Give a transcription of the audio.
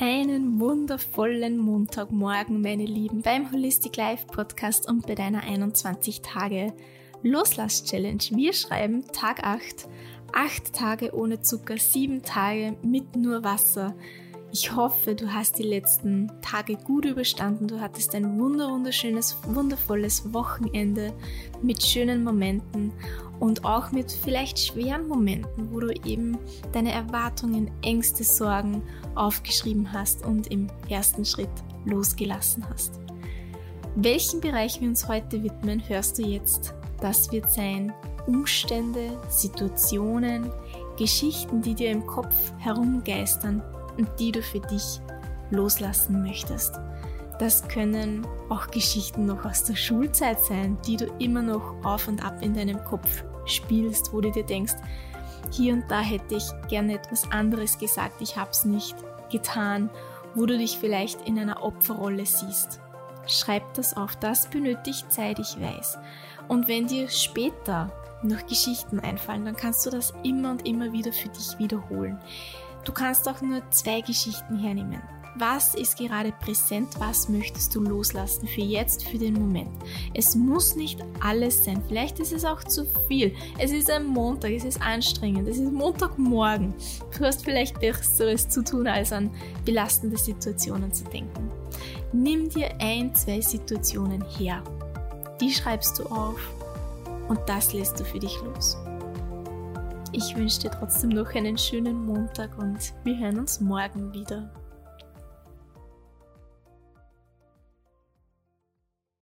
Einen wundervollen Montagmorgen, meine Lieben, beim Holistic Life Podcast und bei deiner 21 Tage Loslass Challenge. Wir schreiben Tag 8, 8 Tage ohne Zucker, 7 Tage mit nur Wasser. Ich hoffe, du hast die letzten Tage gut überstanden. Du hattest ein wunderschönes, wundervolles Wochenende mit schönen Momenten und auch mit vielleicht schweren Momenten, wo du eben deine Erwartungen, Ängste, Sorgen aufgeschrieben hast und im ersten Schritt losgelassen hast. Welchen Bereich wir uns heute widmen, hörst du jetzt. Das wird sein Umstände, Situationen, Geschichten, die dir im Kopf herumgeistern und die du für dich loslassen möchtest. Das können auch Geschichten noch aus der Schulzeit sein, die du immer noch auf und ab in deinem Kopf spielst, wo du dir denkst, hier und da hätte ich gerne etwas anderes gesagt, ich habe es nicht getan, wo du dich vielleicht in einer Opferrolle siehst. Schreib das auf, das benötigt Zeit, ich weiß. Und wenn dir später noch Geschichten einfallen, dann kannst du das immer und immer wieder für dich wiederholen. Du kannst auch nur zwei Geschichten hernehmen. Was ist gerade präsent? Was möchtest du loslassen für jetzt, für den Moment? Es muss nicht alles sein. Vielleicht ist es auch zu viel. Es ist ein Montag, es ist anstrengend, es ist Montagmorgen. Du hast vielleicht Besseres zu tun, als an belastende Situationen zu denken. Nimm dir ein, zwei Situationen her. Die schreibst du auf und das lässt du für dich los. Ich wünsche dir trotzdem noch einen schönen Montag und wir hören uns morgen wieder.